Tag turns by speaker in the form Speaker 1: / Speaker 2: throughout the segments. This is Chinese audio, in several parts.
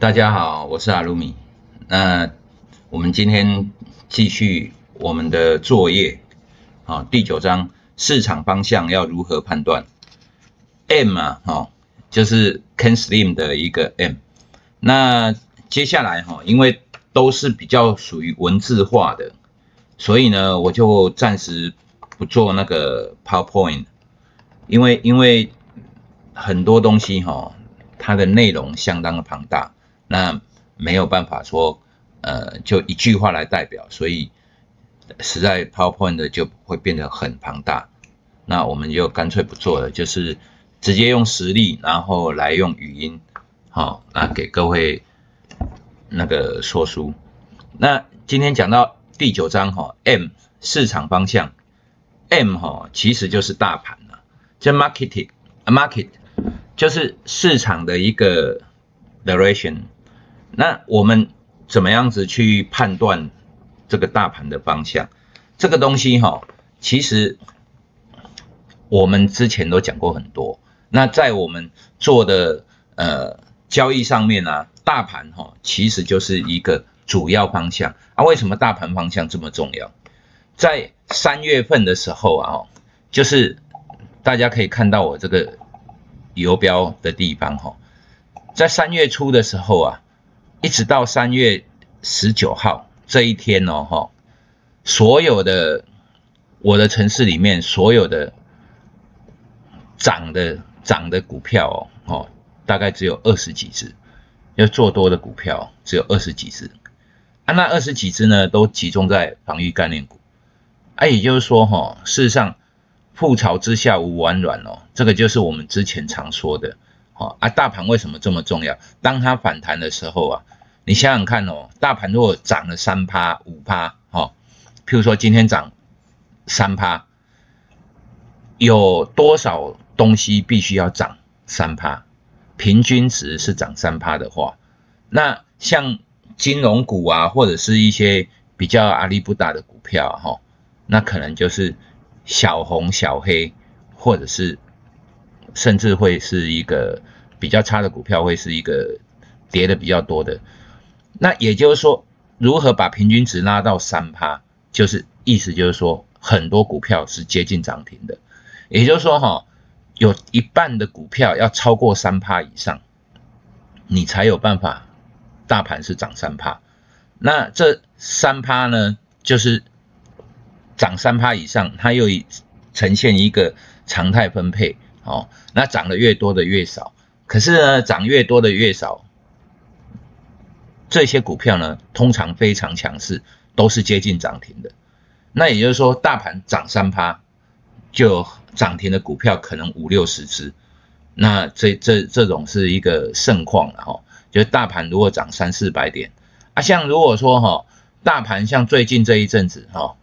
Speaker 1: 大家好，我是阿鲁米。那我们今天继续我们的作业，啊，第九章市场方向要如何判断？M 啊，哈，就是 Ken Slim 的一个 M。那接下来哈，因为都是比较属于文字化的，所以呢，我就暂时不做那个 PowerPoint，因为因为很多东西哈，它的内容相当的庞大。那没有办法说，呃，就一句话来代表，所以实在 PowerPoint 的就会变得很庞大。那我们就干脆不做了，就是直接用实例，然后来用语音，好，那给各位那个说书。那今天讲到第九章哈，M 市场方向，M 哈其实就是大盘了，这 marketing，market 就是市场的一个 direction。那我们怎么样子去判断这个大盘的方向？这个东西哈，其实我们之前都讲过很多。那在我们做的呃交易上面呢，大盘哈其实就是一个主要方向啊。为什么大盘方向这么重要？在三月份的时候啊，就是大家可以看到我这个游标的地方哈，在三月初的时候啊。一直到三月十九号这一天哦，哈，所有的我的城市里面所有的涨的涨的股票哦，哦，大概只有二十几只，要做多的股票只有二十几只，啊，那二十几只呢，都集中在防御概念股，啊，也就是说哈，事实上覆巢之下无完卵哦，这个就是我们之前常说的。好啊，大盘为什么这么重要？当它反弹的时候啊，你想想看哦，大盘如果涨了三趴、五趴，哈，譬如说今天涨三趴，有多少东西必须要涨三趴？平均值是涨三趴的话，那像金融股啊，或者是一些比较阿里不大的股票，哈，那可能就是小红小黑，或者是。甚至会是一个比较差的股票，会是一个跌的比较多的。那也就是说，如何把平均值拉到三趴，就是意思就是说，很多股票是接近涨停的。也就是说，哈，有一半的股票要超过三趴以上，你才有办法大盘是涨三趴。那这三趴呢，就是涨三趴以上，它又呈现一个常态分配。哦，那涨得越多的越少，可是呢，涨越多的越少，这些股票呢，通常非常强势，都是接近涨停的。那也就是说，大盘涨三趴，就涨停的股票可能五六十只。那这这这种是一个盛况了哈。就是大盘如果涨三四百点啊，像如果说哈，大盘像最近这一阵子哈，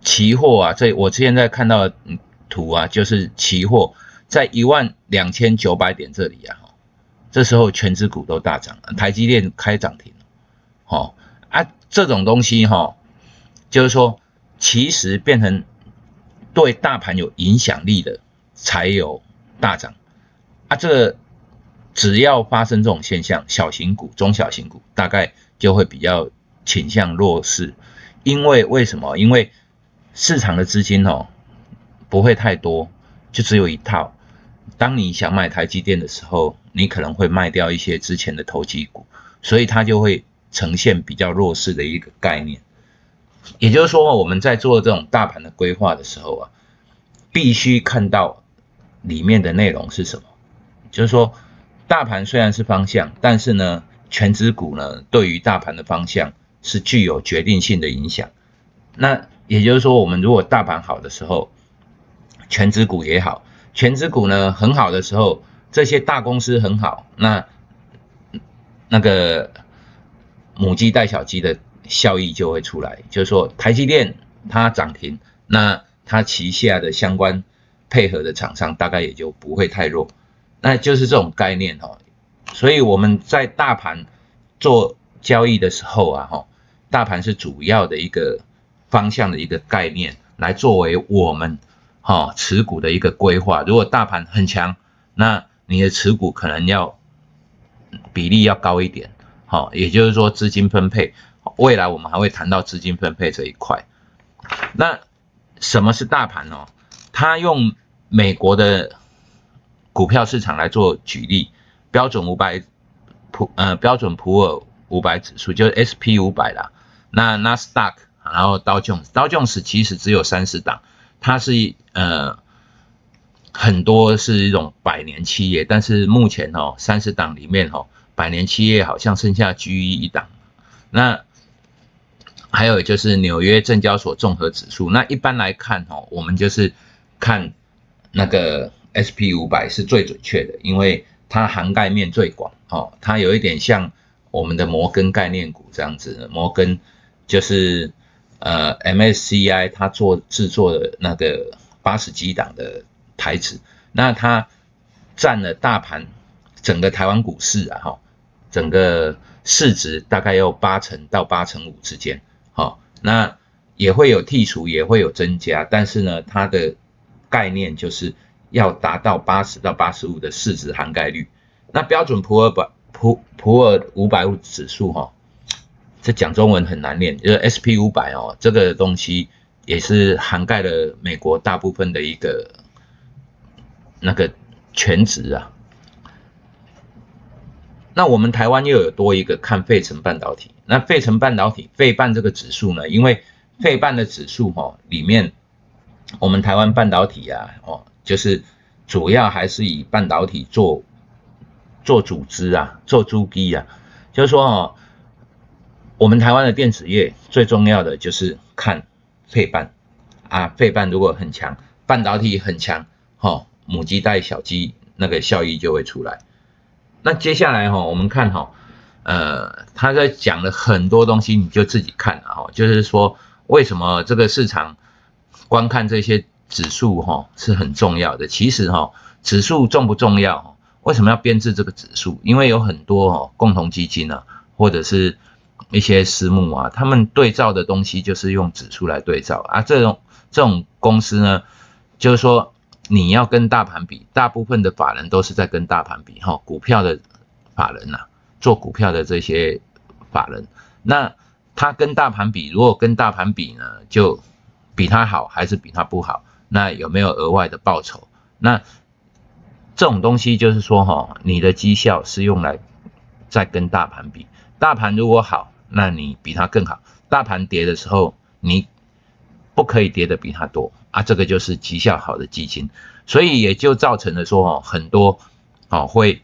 Speaker 1: 期货啊，这我现在看到。图啊，就是期货在一万两千九百点这里啊，这时候全指股都大涨，台积电开涨停，哦啊，这种东西哈，就是说其实变成对大盘有影响力的才有大涨啊，这只要发生这种现象，小型股、中小型股大概就会比较倾向弱势，因为为什么？因为市场的资金哦。不会太多，就只有一套。当你想买台积电的时候，你可能会卖掉一些之前的投机股，所以它就会呈现比较弱势的一个概念。也就是说，我们在做这种大盘的规划的时候啊，必须看到里面的内容是什么。就是说，大盘虽然是方向，但是呢，全指股呢对于大盘的方向是具有决定性的影响。那也就是说，我们如果大盘好的时候，全指股也好，全指股呢很好的时候，这些大公司很好，那那个母鸡带小鸡的效益就会出来，就是说台积电它涨停，那它旗下的相关配合的厂商大概也就不会太弱，那就是这种概念哈。所以我们在大盘做交易的时候啊，哈，大盘是主要的一个方向的一个概念，来作为我们。哈，持股的一个规划，如果大盘很强，那你的持股可能要比例要高一点，好，也就是说资金分配，未来我们还会谈到资金分配这一块。那什么是大盘哦？它用美国的股票市场来做举例，标准五百普呃标准普尔五百指数就是 S P 五百啦。那纳斯达克，然后道琼斯，道琼斯其实只有三十档，它是呃。很多是一种百年企业，但是目前哦，三十档里面哦，百年企业好像剩下 G 一档。那还有就是纽约证交所综合指数。那一般来看哦，我们就是看那个 SP 五百是最准确的，因为它涵盖面最广哦。它有一点像我们的摩根概念股这样子，摩根就是呃 MSCI 它做制作的那个八十几档的。台指，那它占了大盘整个台湾股市啊，哈，整个市值大概有八成到八成五之间，好，那也会有剔除，也会有增加，但是呢，它的概念就是要达到八十到八十五的市值涵盖率。那标准普尔百普普尔五百指数，哈，这讲中文很难念，就是 S P 五百哦，这个东西也是涵盖了美国大部分的一个。那个全值啊，那我们台湾又有多一个看费城半导体。那费城半导体费半这个指数呢？因为费半的指数哈里面，我们台湾半导体啊哦，就是主要还是以半导体做做组织啊，做珠基啊，就是说哦，我们台湾的电子业最重要的就是看配半啊，配半如果很强，半导体很强，哈。母鸡带小鸡，那个效益就会出来。那接下来哈，我们看哈，呃，他在讲了很多东西，你就自己看了哈。就是说，为什么这个市场观看这些指数哈是很重要的？其实哈，指数重不重要？为什么要编制这个指数？因为有很多哦共同基金啊，或者是一些私募啊，他们对照的东西就是用指数来对照啊。这种这种公司呢，就是说。你要跟大盘比，大部分的法人都是在跟大盘比哈，股票的法人呐，做股票的这些法人，那他跟大盘比，如果跟大盘比呢，就比他好还是比他不好？那有没有额外的报酬？那这种东西就是说哈，你的绩效是用来在跟大盘比，大盘如果好，那你比他更好；大盘跌的时候，你不可以跌的比他多。啊，这个就是绩效好的基金，所以也就造成了说哦，很多哦会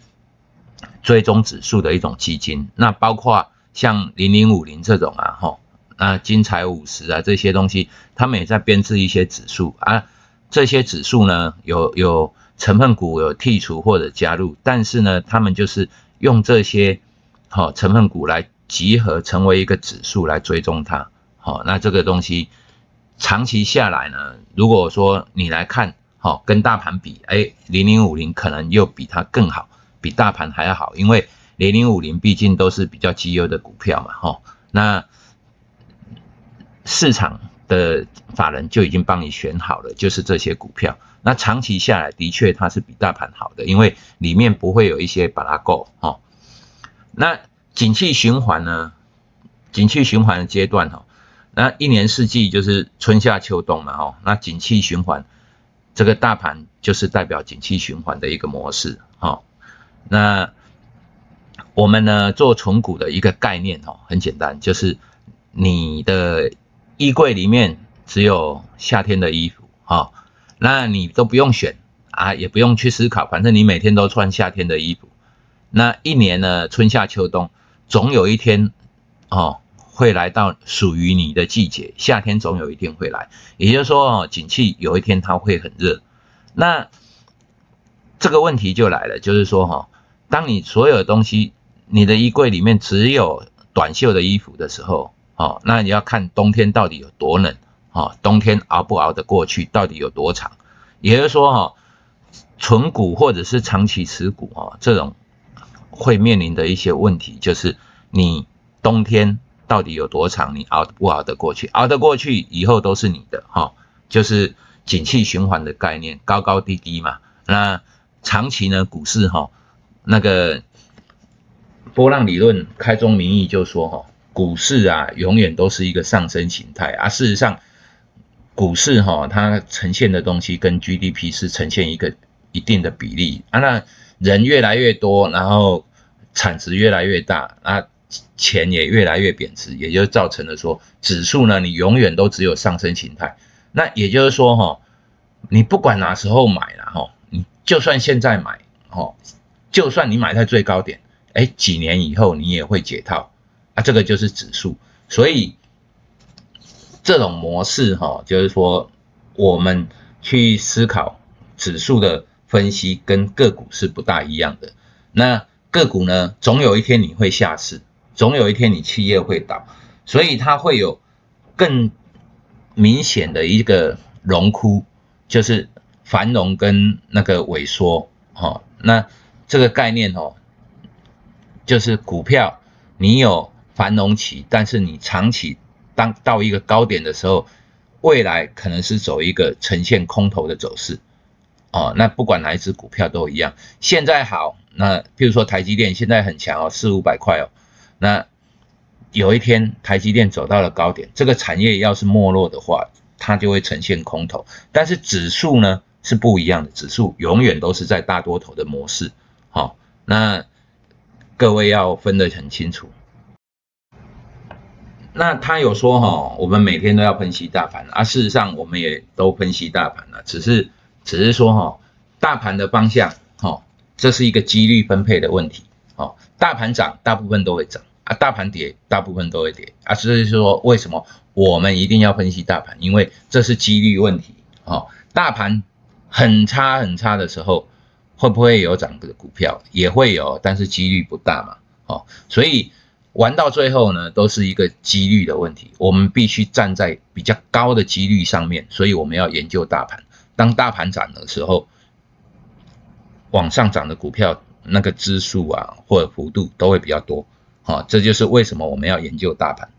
Speaker 1: 追踪指数的一种基金，那包括像零零五零这种啊，哈，那金财五十啊这些东西，他们也在编制一些指数啊，这些指数呢有有成分股有剔除或者加入，但是呢，他们就是用这些好成分股来集合成为一个指数来追踪它，好，那这个东西。长期下来呢，如果说你来看，好跟大盘比，哎，零零五零可能又比它更好，比大盘还要好，因为零零五零毕竟都是比较绩优的股票嘛，哈，那市场的法人就已经帮你选好了，就是这些股票，那长期下来的确它是比大盘好的，因为里面不会有一些把它够，哈，那景气循环呢，景气循环的阶段，哈。那一年四季就是春夏秋冬嘛，哦，那景气循环，这个大盘就是代表景气循环的一个模式，哈。那我们呢做存股的一个概念，哦，很简单，就是你的衣柜里面只有夏天的衣服，哈，那你都不用选啊，也不用去思考，反正你每天都穿夏天的衣服。那一年呢，春夏秋冬，总有一天，哦。会来到属于你的季节，夏天总有一天会来。也就是说，哦，景气有一天它会很热。那这个问题就来了，就是说，哈，当你所有东西，你的衣柜里面只有短袖的衣服的时候，哦，那你要看冬天到底有多冷，哦，冬天熬不熬得过去，到底有多长。也就是说，哈，纯股或者是长期持股，哦，这种会面临的一些问题，就是你冬天。到底有多长？你熬不熬得过去？熬得过去以后都是你的哈，就是景气循环的概念，高高低低嘛。那长期呢，股市哈，那个波浪理论开宗明义就说哈，股市啊永远都是一个上升形态啊。事实上，股市哈它呈现的东西跟 GDP 是呈现一个一定的比例啊。那人越来越多，然后产值越来越大，那钱也越来越贬值，也就造成了说指数呢，你永远都只有上升形态。那也就是说哈，你不管哪时候买了哈，你就算现在买哈，就算你买在最高点，哎，几年以后你也会解套啊。这个就是指数，所以这种模式哈，就是说我们去思考指数的分析跟个股是不大一样的。那个股呢，总有一天你会下市。总有一天你企业会倒，所以它会有更明显的一个荣枯，就是繁荣跟那个萎缩，哦，那这个概念哦，就是股票你有繁荣期，但是你长期当到一个高点的时候，未来可能是走一个呈现空头的走势，哦，那不管哪一只股票都一样，现在好，那比如说台积电现在很强哦，四五百块哦。那有一天台积电走到了高点，这个产业要是没落的话，它就会呈现空头。但是指数呢是不一样的，指数永远都是在大多头的模式。好，那各位要分得很清楚。那他有说哈，我们每天都要分析大盘啊，事实上我们也都分析大盘了，只是只是说哈，大盘的方向哈，这是一个几率分配的问题。哦，大盘涨，大部分都会涨。啊，大盘跌，大部分都会跌啊，所以说为什么我们一定要分析大盘？因为这是几率问题。哦，大盘很差很差的时候，会不会有涨的股票？也会有，但是几率不大嘛。哦，所以玩到最后呢，都是一个几率的问题。我们必须站在比较高的几率上面，所以我们要研究大盘。当大盘涨的时候，往上涨的股票那个支数啊，或者幅度都会比较多。好，这就是为什么我们要研究大盘。